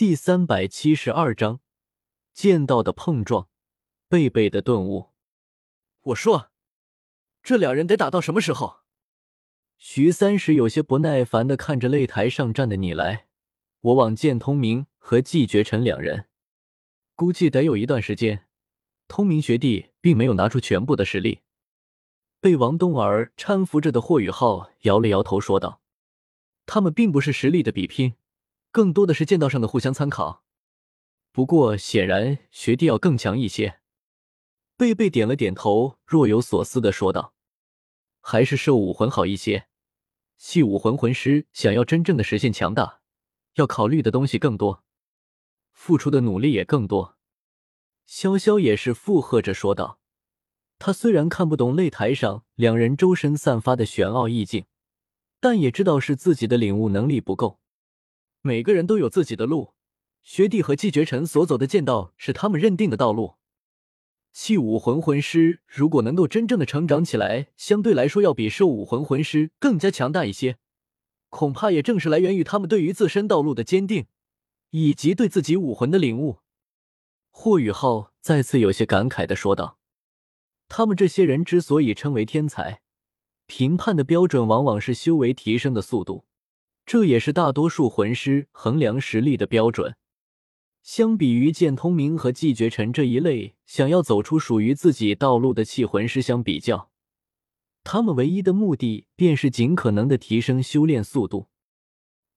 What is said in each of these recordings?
第三百七十二章，剑道的碰撞，贝贝的顿悟。我说，这两人得打到什么时候？徐三石有些不耐烦的看着擂台上站的你来我往，剑通明和季绝尘两人，估计得有一段时间。通明学弟并没有拿出全部的实力。被王冬儿搀扶着的霍雨浩摇了摇头，说道：“他们并不是实力的比拼，更多的是剑道上的互相参考。不过，显然学弟要更强一些。”贝贝点了点头，若有所思的说道：“还是兽武魂好一些。系武魂魂师想要真正的实现强大，要考虑的东西更多，付出的努力也更多。”潇潇也是附和着说道。他虽然看不懂擂台上两人周身散发的玄奥意境，但也知道是自己的领悟能力不够。每个人都有自己的路，学弟和季绝尘所走的剑道是他们认定的道路。气武魂魂师如果能够真正的成长起来，相对来说要比兽武魂魂师更加强大一些，恐怕也正是来源于他们对于自身道路的坚定，以及对自己武魂的领悟。霍雨浩再次有些感慨的说道。他们这些人之所以称为天才，评判的标准往往是修为提升的速度，这也是大多数魂师衡量实力的标准。相比于剑通明和季绝尘这一类想要走出属于自己道路的气魂师相比较，他们唯一的目的便是尽可能的提升修炼速度。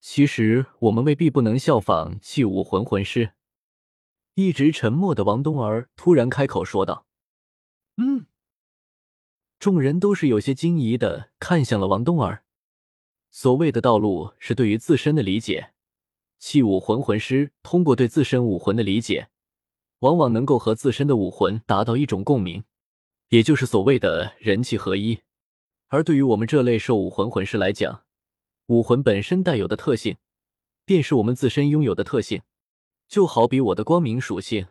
其实我们未必不能效仿气武魂魂师。一直沉默的王冬儿突然开口说道。嗯，众人都是有些惊疑的看向了王冬儿。所谓的道路是对于自身的理解，器武魂魂师通过对自身武魂的理解，往往能够和自身的武魂达到一种共鸣，也就是所谓的人气合一。而对于我们这类兽武魂魂师来讲，武魂本身带有的特性，便是我们自身拥有的特性。就好比我的光明属性。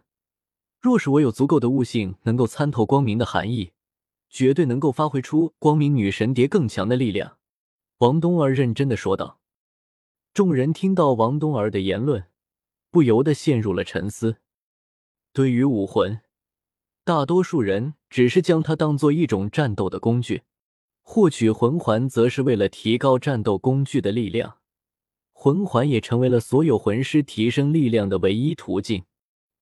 若是我有足够的悟性，能够参透光明的含义，绝对能够发挥出光明女神蝶更强的力量。”王冬儿认真的说道。众人听到王冬儿的言论，不由得陷入了沉思。对于武魂，大多数人只是将它当做一种战斗的工具，获取魂环则是为了提高战斗工具的力量。魂环也成为了所有魂师提升力量的唯一途径。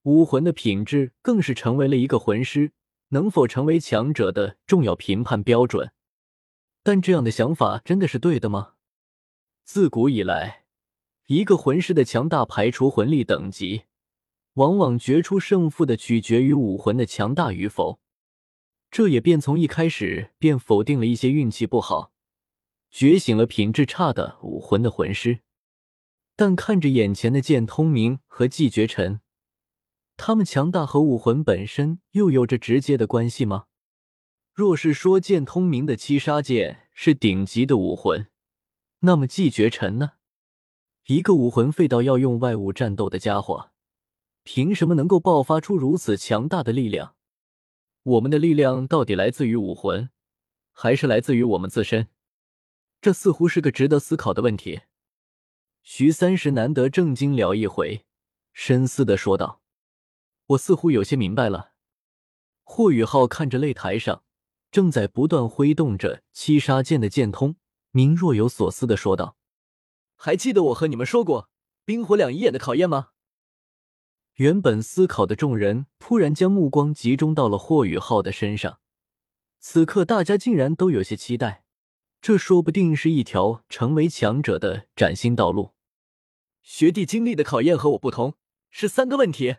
武魂的品质更是成为了一个魂师能否成为强者的重要评判标准。但这样的想法真的是对的吗？自古以来，一个魂师的强大排除魂力等级，往往决出胜负的取决于武魂的强大与否。这也便从一开始便否定了一些运气不好、觉醒了品质差的武魂的魂师。但看着眼前的剑通明和季绝尘。他们强大和武魂本身又有着直接的关系吗？若是说剑通明的七杀剑是顶级的武魂，那么季绝尘呢？一个武魂废到要用外物战斗的家伙，凭什么能够爆发出如此强大的力量？我们的力量到底来自于武魂，还是来自于我们自身？这似乎是个值得思考的问题。徐三石难得正经聊一回，深思的说道。我似乎有些明白了。霍雨浩看着擂台上正在不断挥动着七杀剑的剑通明，若有所思的说道：“还记得我和你们说过冰火两仪眼的考验吗？”原本思考的众人突然将目光集中到了霍雨浩的身上。此刻，大家竟然都有些期待，这说不定是一条成为强者的崭新道路。学弟经历的考验和我不同，是三个问题。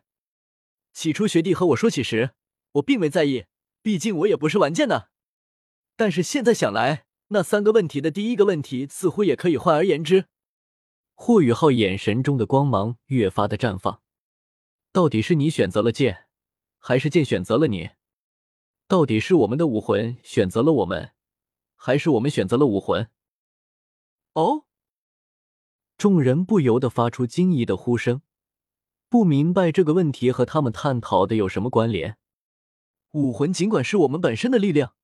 起初学弟和我说起时，我并未在意，毕竟我也不是玩剑的。但是现在想来，那三个问题的第一个问题似乎也可以换而言之。霍雨浩眼神中的光芒越发的绽放。到底是你选择了剑，还是剑选择了你？到底是我们的武魂选择了我们，还是我们选择了武魂？哦！众人不由得发出惊异的呼声。不明白这个问题和他们探讨的有什么关联？武魂尽管是我们本身的力量，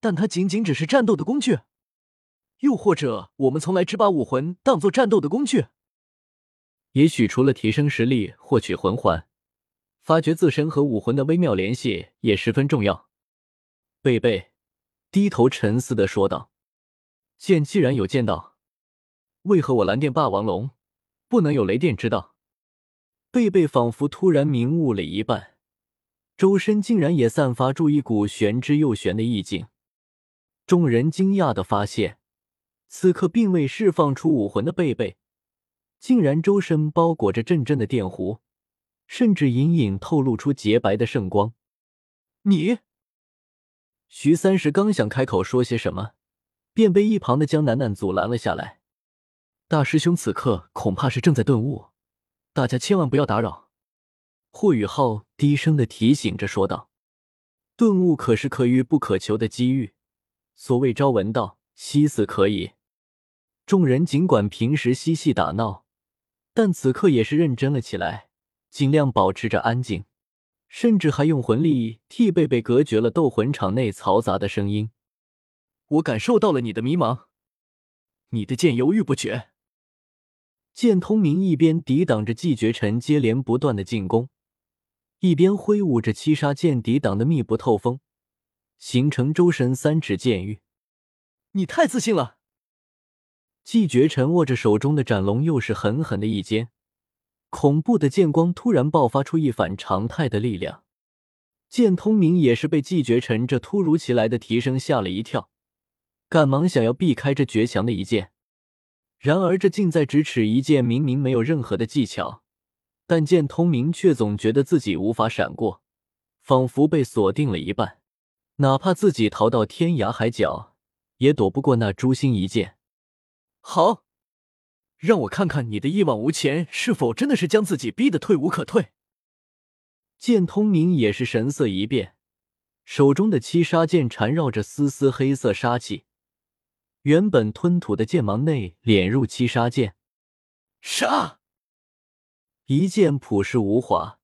但它仅仅只是战斗的工具。又或者，我们从来只把武魂当做战斗的工具？也许除了提升实力、获取魂环，发掘自身和武魂的微妙联系也十分重要。贝贝低头沉思的说道：“剑既然有剑道，为何我蓝电霸王龙不能有雷电之道？”贝贝仿佛突然明悟了一半，周身竟然也散发出一股玄之又玄的意境。众人惊讶的发现，此刻并未释放出武魂的贝贝。竟然周身包裹着阵阵的电弧，甚至隐隐透露出洁白的圣光。你，徐三石刚想开口说些什么，便被一旁的江楠楠阻拦了下来。大师兄此刻恐怕是正在顿悟，大家千万不要打扰。霍雨浩低声的提醒着说道：“顿悟可是可遇不可求的机遇，所谓朝闻道，夕死可矣。”众人尽管平时嬉戏打闹。但此刻也是认真了起来，尽量保持着安静，甚至还用魂力替贝贝隔绝了斗魂场内嘈杂的声音。我感受到了你的迷茫，你的剑犹豫不决。剑通明一边抵挡着季绝尘接连不断的进攻，一边挥舞着七杀剑抵挡的密不透风，形成周身三尺剑域。你太自信了。季绝尘握着手中的斩龙，又是狠狠的一尖，恐怖的剑光突然爆发出一反常态的力量。剑通明也是被季绝尘这突如其来的提升吓了一跳，赶忙想要避开这绝强的一剑。然而这近在咫尺一剑，明明没有任何的技巧，但剑通明却总觉得自己无法闪过，仿佛被锁定了一半，哪怕自己逃到天涯海角，也躲不过那诛心一剑。好，让我看看你的一往无前是否真的是将自己逼得退无可退。剑通明也是神色一变，手中的七杀剑缠绕着丝丝黑色杀气，原本吞吐的剑芒内敛入七杀剑，杀！一剑朴实无华，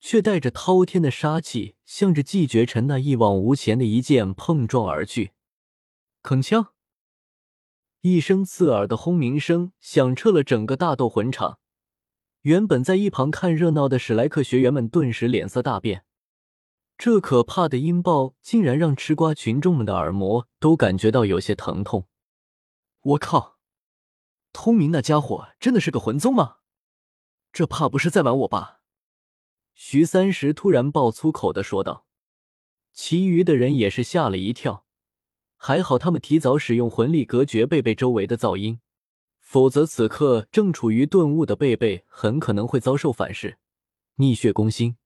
却带着滔天的杀气，向着季绝尘那一往无前的一剑碰撞而去，铿锵。一声刺耳的轰鸣声响彻了整个大斗魂场，原本在一旁看热闹的史莱克学员们顿时脸色大变。这可怕的音爆竟然让吃瓜群众们的耳膜都感觉到有些疼痛。我靠！通明那家伙真的是个魂宗吗？这怕不是在玩我吧？徐三石突然爆粗口的说道。其余的人也是吓了一跳。还好，他们提早使用魂力隔绝贝贝周围的噪音，否则此刻正处于顿悟的贝贝很可能会遭受反噬，逆血攻心。